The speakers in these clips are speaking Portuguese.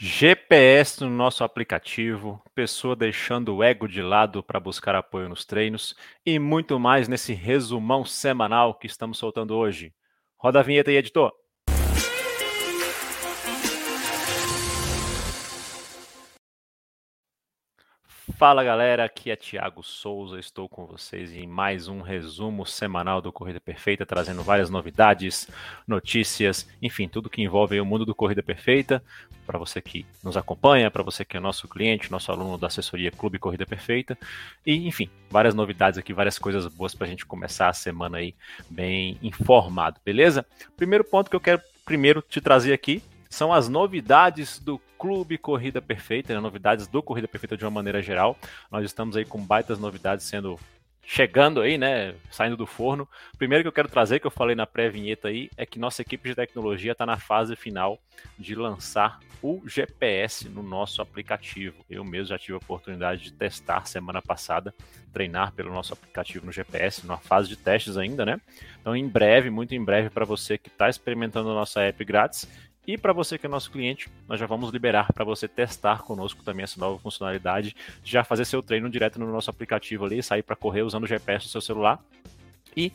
GPS no nosso aplicativo, pessoa deixando o ego de lado para buscar apoio nos treinos e muito mais nesse resumão semanal que estamos soltando hoje. Roda a vinheta aí, editor. Fala galera, aqui é Thiago Souza, estou com vocês em mais um resumo semanal do Corrida Perfeita, trazendo várias novidades, notícias, enfim, tudo que envolve o mundo do Corrida Perfeita, para você que nos acompanha, para você que é nosso cliente, nosso aluno da assessoria Clube Corrida Perfeita, e enfim, várias novidades aqui, várias coisas boas para a gente começar a semana aí bem informado, beleza? Primeiro ponto que eu quero primeiro te trazer aqui são as novidades do Clube Corrida Perfeita, né? novidades do Corrida Perfeita de uma maneira geral. Nós estamos aí com baitas novidades sendo chegando aí, né, saindo do forno. Primeiro que eu quero trazer, que eu falei na pré-vinheta aí, é que nossa equipe de tecnologia está na fase final de lançar o GPS no nosso aplicativo. Eu mesmo já tive a oportunidade de testar semana passada, treinar pelo nosso aplicativo no GPS, numa fase de testes ainda, né? Então, em breve, muito em breve, para você que está experimentando a nossa app grátis e para você que é nosso cliente, nós já vamos liberar para você testar conosco também essa nova funcionalidade, já fazer seu treino direto no nosso aplicativo ali, sair para correr usando o GPS do seu celular. E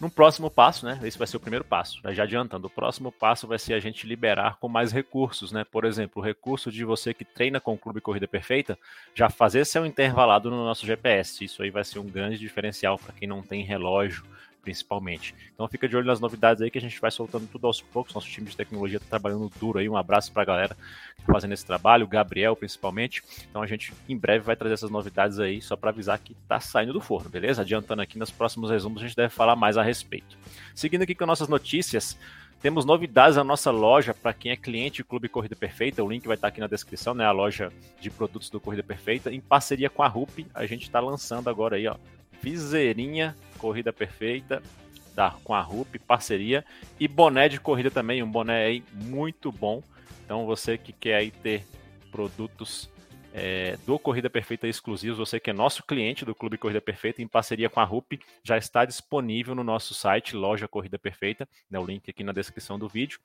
no próximo passo, né? Esse vai ser o primeiro passo. Já adiantando, o próximo passo vai ser a gente liberar com mais recursos, né? Por exemplo, o recurso de você que treina com o Clube Corrida Perfeita, já fazer seu intervalado no nosso GPS. Isso aí vai ser um grande diferencial para quem não tem relógio principalmente. Então fica de olho nas novidades aí que a gente vai soltando tudo aos poucos. Nosso time de tecnologia está trabalhando duro aí. Um abraço para a galera que tá fazendo esse trabalho, o Gabriel principalmente. Então a gente em breve vai trazer essas novidades aí só para avisar que está saindo do forno, beleza? Adiantando aqui nos próximos resumos a gente deve falar mais a respeito. Seguindo aqui com nossas notícias, temos novidades na nossa loja para quem é cliente do Clube Corrida Perfeita. O link vai estar aqui na descrição, né? A loja de produtos do Corrida Perfeita. Em parceria com a RUP, a gente está lançando agora aí, ó, viseirinha Corrida Perfeita, da, com a RUP, parceria, e boné de corrida também, um boné aí muito bom. Então você que quer aí ter produtos é, do Corrida Perfeita exclusivos, você que é nosso cliente do Clube Corrida Perfeita, em parceria com a RUP, já está disponível no nosso site, Loja Corrida Perfeita, né, o link aqui na descrição do vídeo.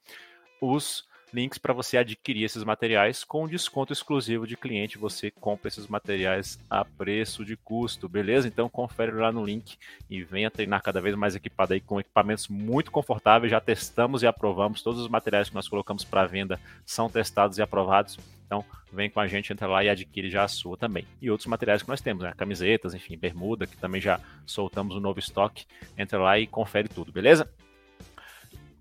Os links para você adquirir esses materiais com desconto exclusivo de cliente. Você compra esses materiais a preço de custo, beleza? Então confere lá no link e venha treinar cada vez mais equipado aí com equipamentos muito confortáveis. Já testamos e aprovamos todos os materiais que nós colocamos para venda são testados e aprovados. Então, vem com a gente, entra lá e adquire já a sua também. E outros materiais que nós temos, né? Camisetas, enfim, bermuda, que também já soltamos um novo estoque. Entra lá e confere tudo, beleza?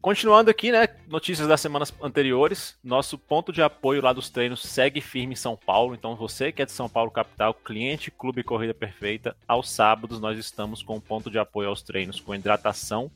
Continuando aqui, né? Notícias das semanas anteriores. Nosso ponto de apoio lá dos treinos segue firme em São Paulo. Então, você que é de São Paulo, capital, cliente Clube Corrida Perfeita, aos sábados nós estamos com um ponto de apoio aos treinos com hidratação,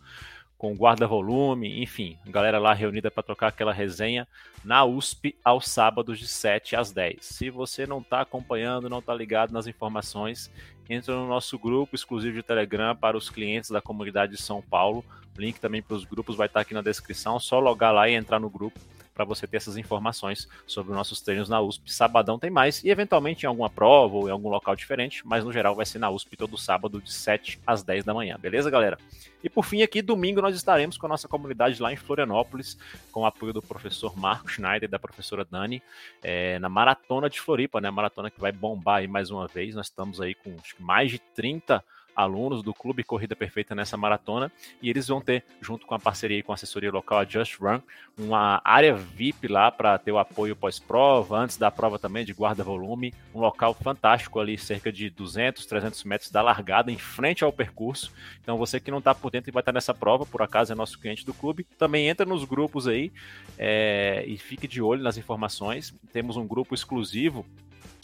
com guarda-volume, enfim, galera lá reunida para trocar aquela resenha na USP aos sábados de 7 às 10. Se você não está acompanhando, não está ligado nas informações, entra no nosso grupo exclusivo de Telegram para os clientes da comunidade de São Paulo. O link também para os grupos vai estar aqui na descrição. Só logar lá e entrar no grupo para você ter essas informações sobre os nossos treinos na USP. Sabadão tem mais e eventualmente em alguma prova ou em algum local diferente, mas no geral vai ser na USP todo sábado de 7 às 10 da manhã, beleza, galera? E por fim, aqui domingo nós estaremos com a nossa comunidade lá em Florianópolis, com o apoio do professor Marco Schneider e da professora Dani, é, na Maratona de Floripa, né? Maratona que vai bombar aí mais uma vez. Nós estamos aí com mais de 30 alunos do Clube Corrida Perfeita nessa maratona e eles vão ter, junto com a parceria com a assessoria local, a Just Run, uma área VIP lá para ter o apoio pós-prova, antes da prova também de guarda-volume, um local fantástico ali, cerca de 200, 300 metros da largada, em frente ao percurso. Então você que não está por dentro e vai estar nessa prova, por acaso é nosso cliente do clube, também entra nos grupos aí é, e fique de olho nas informações. Temos um grupo exclusivo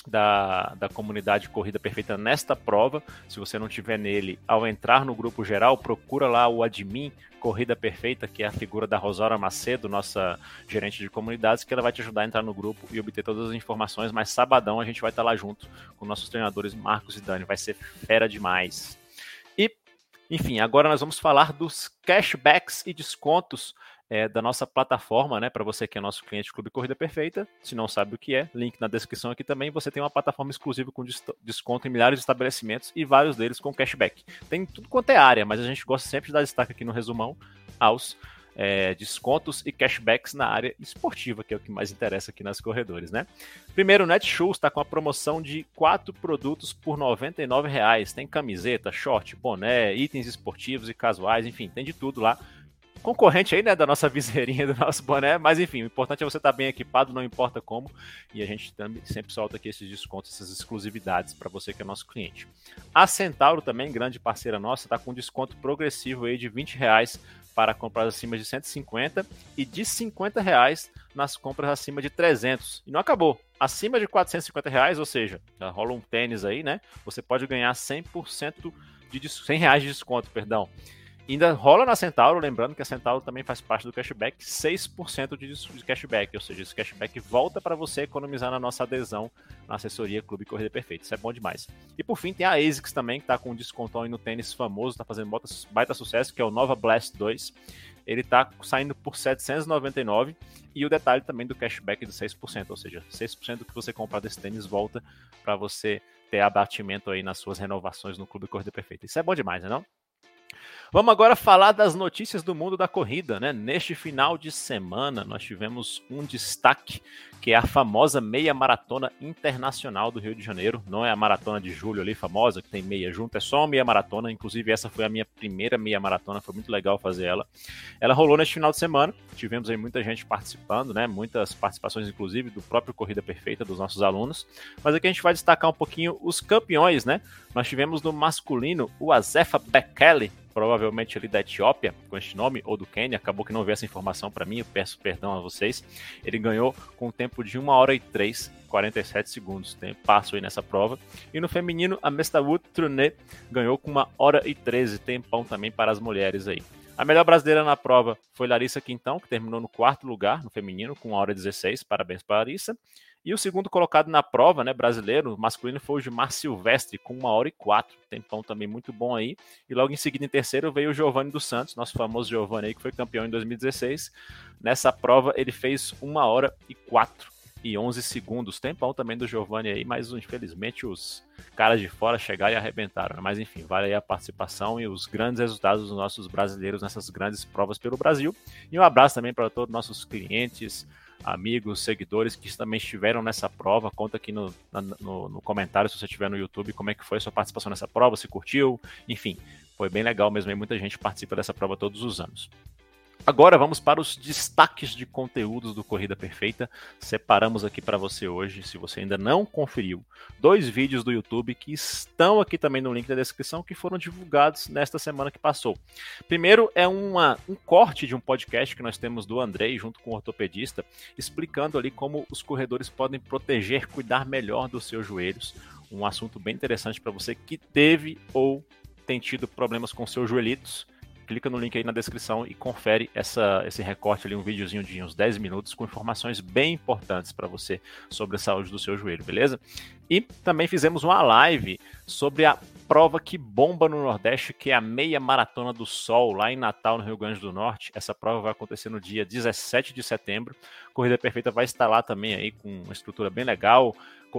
da, da comunidade Corrida Perfeita nesta prova. Se você não tiver nele, ao entrar no grupo geral, procura lá o admin Corrida Perfeita, que é a figura da Rosaura Macedo, nossa gerente de comunidades, que ela vai te ajudar a entrar no grupo e obter todas as informações. Mas sabadão a gente vai estar lá junto com nossos treinadores Marcos e Dani. Vai ser fera demais. E, enfim, agora nós vamos falar dos cashbacks e descontos é, da nossa plataforma, né? Para você que é nosso cliente Clube Corrida Perfeita, se não sabe o que é, link na descrição aqui também. Você tem uma plataforma exclusiva com desconto em milhares de estabelecimentos e vários deles com cashback. Tem tudo quanto é área, mas a gente gosta sempre de dar destaque aqui no resumão aos é, descontos e cashbacks na área esportiva, que é o que mais interessa aqui nas corredores, né? Primeiro, o Netshoes está com a promoção de quatro produtos por R$ 99,00. Tem camiseta, short, boné, itens esportivos e casuais, enfim, tem de tudo lá concorrente aí, né, da nossa viseirinha, do nosso boné, mas enfim, o importante é você estar tá bem equipado, não importa como, e a gente também sempre solta aqui esses descontos, essas exclusividades para você que é nosso cliente. A Centauro também, grande parceira nossa, está com desconto progressivo aí de 20 reais para compras acima de 150 e de 50 reais nas compras acima de 300. E não acabou. Acima de 450 reais, ou seja, já rola um tênis aí, né? Você pode ganhar 100% de 100 reais de desconto, perdão. Ainda rola na Centauro, lembrando que a Centauro também faz parte do cashback, 6% de, cashback, ou seja, esse cashback volta para você economizar na nossa adesão na assessoria Clube Corrida Perfeita. Isso é bom demais. E por fim, tem a ASICS também, que está com um descontão no tênis famoso, está fazendo baita sucesso, que é o Nova Blast 2. Ele está saindo por 799 e o detalhe também do cashback de 6%, ou seja, 6% do que você comprar desse tênis volta para você ter abatimento aí nas suas renovações no Clube Corrida Perfeita. Isso é bom demais, né não? Vamos agora falar das notícias do mundo da corrida, né? Neste final de semana, nós tivemos um destaque, que é a famosa meia maratona internacional do Rio de Janeiro. Não é a maratona de julho ali, famosa, que tem meia junto, é só uma meia maratona. Inclusive, essa foi a minha primeira meia maratona, foi muito legal fazer ela. Ela rolou neste final de semana, tivemos aí muita gente participando, né? Muitas participações, inclusive, do próprio Corrida Perfeita, dos nossos alunos. Mas aqui a gente vai destacar um pouquinho os campeões, né? Nós tivemos no masculino o Azefa Bekele, provavelmente ali da Etiópia, com este nome, ou do Quênia, acabou que não veio essa informação para mim, eu peço perdão a vocês. Ele ganhou com um tempo de 1 hora e 3, 47 segundos, tem passo aí nessa prova. E no feminino, a Mestawut Trunet ganhou com 1 hora e 13, tempão também para as mulheres aí. A melhor brasileira na prova foi Larissa Quintão, que terminou no quarto lugar no feminino, com 1 hora e 16, parabéns para Larissa. E o segundo colocado na prova, né, brasileiro, masculino, foi o Gilmar Silvestre, com uma hora e quatro. Tempão também muito bom aí. E logo em seguida, em terceiro, veio o Giovanni dos Santos, nosso famoso Giovanni aí, que foi campeão em 2016. Nessa prova, ele fez uma hora e quatro e 11 segundos. Tempão também do Giovanni aí, mas infelizmente os caras de fora chegaram e arrebentaram. Né? Mas enfim, vale aí a participação e os grandes resultados dos nossos brasileiros nessas grandes provas pelo Brasil. E um abraço também para todos os nossos clientes, amigos, seguidores que também estiveram nessa prova. Conta aqui no, no, no, comentário se você estiver no YouTube como é que foi a sua participação nessa prova, se curtiu, enfim, foi bem legal mesmo. E muita gente participa dessa prova todos os anos. Agora vamos para os destaques de conteúdos do Corrida Perfeita. Separamos aqui para você hoje, se você ainda não conferiu, dois vídeos do YouTube que estão aqui também no link da descrição, que foram divulgados nesta semana que passou. Primeiro é uma, um corte de um podcast que nós temos do Andrei, junto com o ortopedista, explicando ali como os corredores podem proteger, cuidar melhor dos seus joelhos. Um assunto bem interessante para você que teve ou tem tido problemas com seus joelhitos clica no link aí na descrição e confere essa, esse recorte ali, um videozinho de uns 10 minutos com informações bem importantes para você sobre a saúde do seu joelho, beleza? E também fizemos uma live sobre a prova que bomba no Nordeste, que é a Meia Maratona do Sol, lá em Natal, no Rio Grande do Norte. Essa prova vai acontecer no dia 17 de setembro. Corrida Perfeita vai estar lá também aí com uma estrutura bem legal.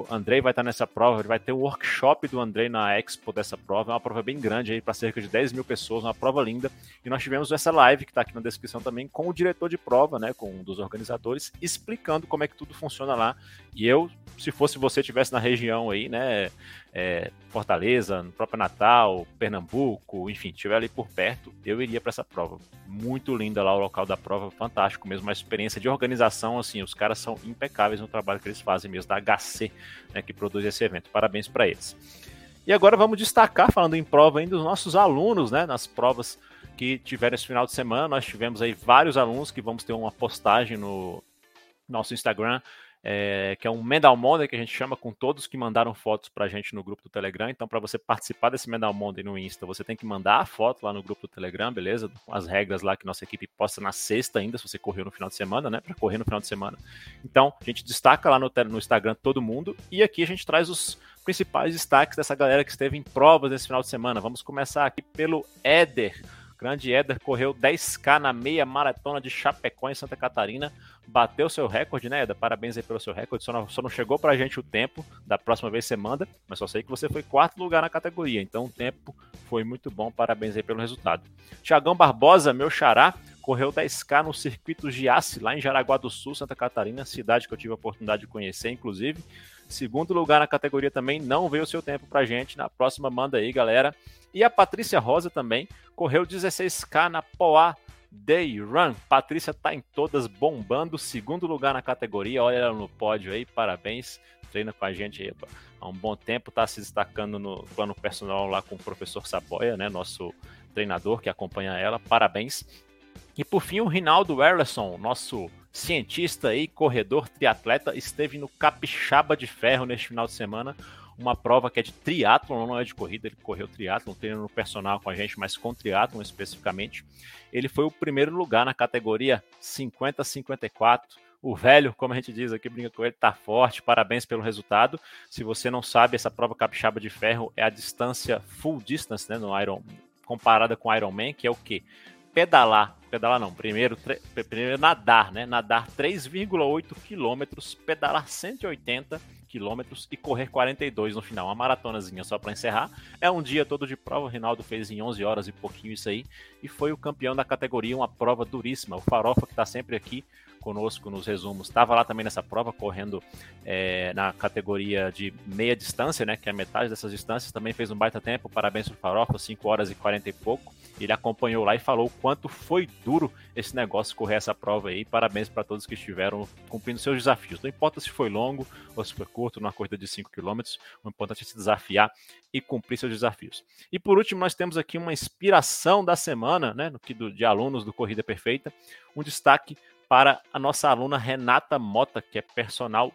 Andrei vai estar nessa prova, ele vai ter o workshop do Andrei na Expo dessa prova. É uma prova bem grande aí para cerca de 10 mil pessoas, uma prova linda. E nós tivemos essa live que está aqui na descrição também com o diretor de prova, né, com um dos organizadores, explicando como é que tudo funciona lá. E eu, se fosse você, tivesse na região aí, né, é, Fortaleza, no próprio Natal, Pernambuco, enfim, estiver ali por perto, eu iria para essa prova. Muito linda lá o local da prova, fantástico mesmo, uma experiência de organização, assim, os caras são impecáveis no trabalho que eles fazem mesmo, da HC, né, que produz esse evento. Parabéns para eles. E agora vamos destacar, falando em prova ainda, dos nossos alunos, né, nas provas que tiveram esse final de semana, nós tivemos aí vários alunos que vamos ter uma postagem no nosso Instagram é, que é um Medal Monday que a gente chama com todos que mandaram fotos para a gente no grupo do Telegram. Então, para você participar desse Medal Monday no Insta, você tem que mandar a foto lá no grupo do Telegram, beleza? As regras lá que nossa equipe posta na sexta ainda, se você correu no final de semana, né? Para correr no final de semana. Então, a gente destaca lá no, no Instagram todo mundo e aqui a gente traz os principais destaques dessa galera que esteve em provas nesse final de semana. Vamos começar aqui pelo Éder Grande Éder correu 10K na meia maratona de Chapecó, em Santa Catarina. Bateu seu recorde, né, Éder? Parabéns aí pelo seu recorde. Só não, só não chegou pra gente o tempo. Da próxima vez você manda. Mas só sei que você foi quarto lugar na categoria. Então o tempo foi muito bom. Parabéns aí pelo resultado. Tiagão Barbosa, meu xará, correu 10K no circuito Giasse, lá em Jaraguá do Sul, Santa Catarina, cidade que eu tive a oportunidade de conhecer, inclusive. Segundo lugar na categoria também, não veio o seu tempo pra gente. Na próxima, manda aí, galera. E a Patrícia Rosa também correu 16K na Poá Day Run. Patrícia tá em todas bombando, segundo lugar na categoria. Olha ela no pódio aí, parabéns. Treina com a gente aí há um bom tempo, tá se destacando no plano personal lá com o professor Saboia, né? Nosso treinador que acompanha ela. Parabéns. E por fim, o Rinaldo Erlerson, nosso cientista e corredor triatleta, esteve no Capixaba de Ferro neste final de semana, uma prova que é de triatlon, não é de corrida, ele correu triatlon, treino no personal com a gente, mas com triatlon especificamente. Ele foi o primeiro lugar na categoria 50-54. O velho, como a gente diz aqui, brinca com ele, tá forte. Parabéns pelo resultado. Se você não sabe, essa prova capixaba de ferro é a distância full distance, né, no Iron, comparada com Ironman, que é o quê? Pedalar pedalar não, primeiro, primeiro nadar, né? Nadar 3,8 quilômetros, pedalar 180 quilômetros e correr 42 no final. Uma maratonazinha só para encerrar. É um dia todo de prova. O Rinaldo fez em 11 horas e pouquinho isso aí. E foi o campeão da categoria, uma prova duríssima. O Farofa, que está sempre aqui conosco nos resumos, estava lá também nessa prova, correndo é, na categoria de meia distância, né? Que é metade dessas distâncias. Também fez um baita tempo. Parabéns pro Farofa, 5 horas e 40 e pouco. Ele acompanhou lá e falou o quanto foi duro esse negócio correr essa prova aí. Parabéns para todos que estiveram cumprindo seus desafios. Não importa se foi longo ou se foi curto, numa corrida de 5 km, o importante é se desafiar e cumprir seus desafios. E por último, nós temos aqui uma inspiração da semana, né, de alunos do Corrida Perfeita, um destaque para a nossa aluna Renata Mota, que é personal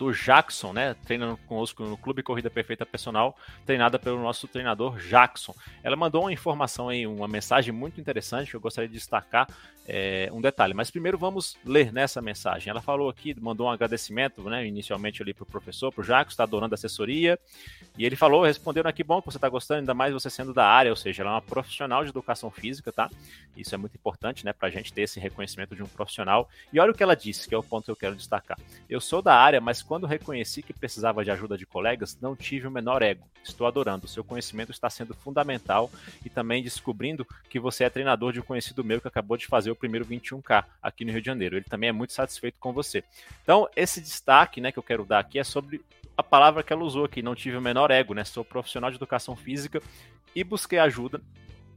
do Jackson, né? Treinando conosco no Clube Corrida Perfeita Personal, treinada pelo nosso treinador Jackson. Ela mandou uma informação aí, uma mensagem muito interessante que eu gostaria de destacar é, um detalhe. Mas primeiro vamos ler nessa mensagem. Ela falou aqui, mandou um agradecimento, né? Inicialmente ali para o professor, para o Jackson, está adorando a assessoria. E ele falou, respondendo aqui, bom que você está gostando, ainda mais você sendo da área, ou seja, ela é uma profissional de educação física, tá? Isso é muito importante, né? Para a gente ter esse reconhecimento de um profissional. E olha o que ela disse, que é o ponto que eu quero destacar. Eu sou da área, mas quando reconheci que precisava de ajuda de colegas, não tive o menor ego. Estou adorando. Seu conhecimento está sendo fundamental e também descobrindo que você é treinador de um conhecido meu que acabou de fazer o primeiro 21K aqui no Rio de Janeiro. Ele também é muito satisfeito com você. Então, esse destaque né, que eu quero dar aqui é sobre a palavra que ela usou aqui, não tive o menor ego, né? Sou profissional de educação física e busquei ajuda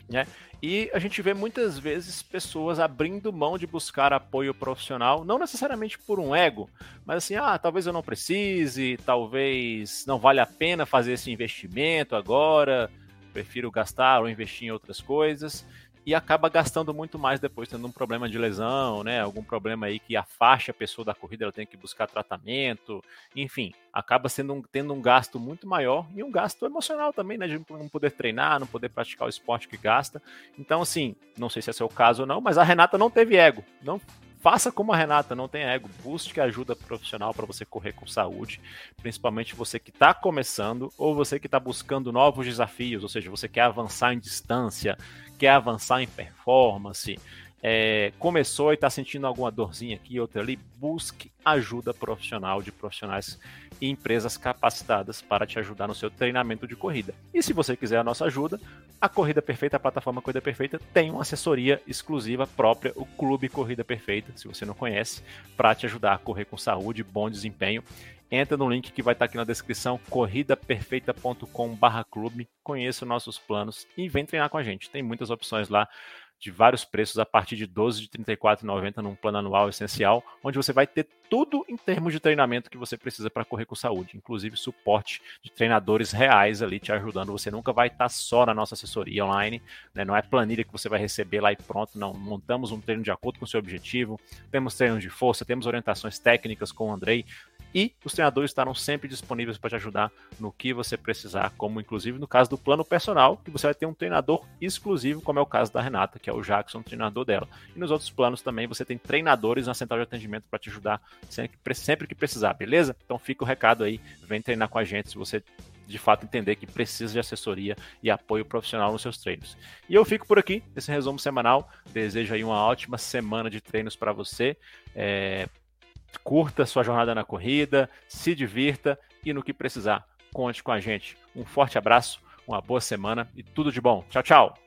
né? E a gente vê muitas vezes pessoas abrindo mão de buscar apoio profissional, não necessariamente por um ego, mas assim, ah, talvez eu não precise, talvez não vale a pena fazer esse investimento agora, prefiro gastar ou investir em outras coisas e acaba gastando muito mais depois, tendo um problema de lesão, né? Algum problema aí que afaste a pessoa da corrida, ela tem que buscar tratamento, enfim, acaba sendo um, tendo um gasto muito maior e um gasto emocional também, né? De não poder treinar, não poder praticar o esporte que gasta. Então, assim, não sei se é seu caso ou não, mas a Renata não teve ego, não faça como a Renata, não tem ego, busque ajuda profissional para você correr com saúde, principalmente você que está começando ou você que está buscando novos desafios, ou seja, você quer avançar em distância, quer avançar em performance, é, começou e está sentindo alguma dorzinha aqui, outra ali, busque ajuda profissional de profissionais e empresas capacitadas para te ajudar no seu treinamento de corrida. E se você quiser a nossa ajuda, a Corrida Perfeita, a plataforma Corrida Perfeita, tem uma assessoria exclusiva própria, o Clube Corrida Perfeita, se você não conhece, para te ajudar a correr com saúde, bom desempenho. Entra no link que vai estar aqui na descrição, corridaperfeita.com/clube. Conheça nossos planos e vem treinar com a gente. Tem muitas opções lá de vários preços a partir de 12 de R$ 34,90 num plano anual essencial, onde você vai ter tudo em termos de treinamento que você precisa para correr com saúde, inclusive suporte de treinadores reais ali te ajudando. Você nunca vai estar só na nossa assessoria online, né? não é planilha que você vai receber lá e pronto, não. Montamos um treino de acordo com o seu objetivo, temos treinos de força, temos orientações técnicas com o Andrei, e os treinadores estarão sempre disponíveis para te ajudar no que você precisar, como inclusive no caso do plano personal, que você vai ter um treinador exclusivo, como é o caso da Renata, que é o Jackson, treinador dela. E nos outros planos também você tem treinadores na central de atendimento para te ajudar sempre, sempre que precisar, beleza? Então fica o recado aí, vem treinar com a gente se você de fato entender que precisa de assessoria e apoio profissional nos seus treinos. E eu fico por aqui, esse resumo semanal. Desejo aí uma ótima semana de treinos para você. É, curta sua jornada na corrida, se divirta e no que precisar, conte com a gente. Um forte abraço, uma boa semana e tudo de bom. Tchau, tchau!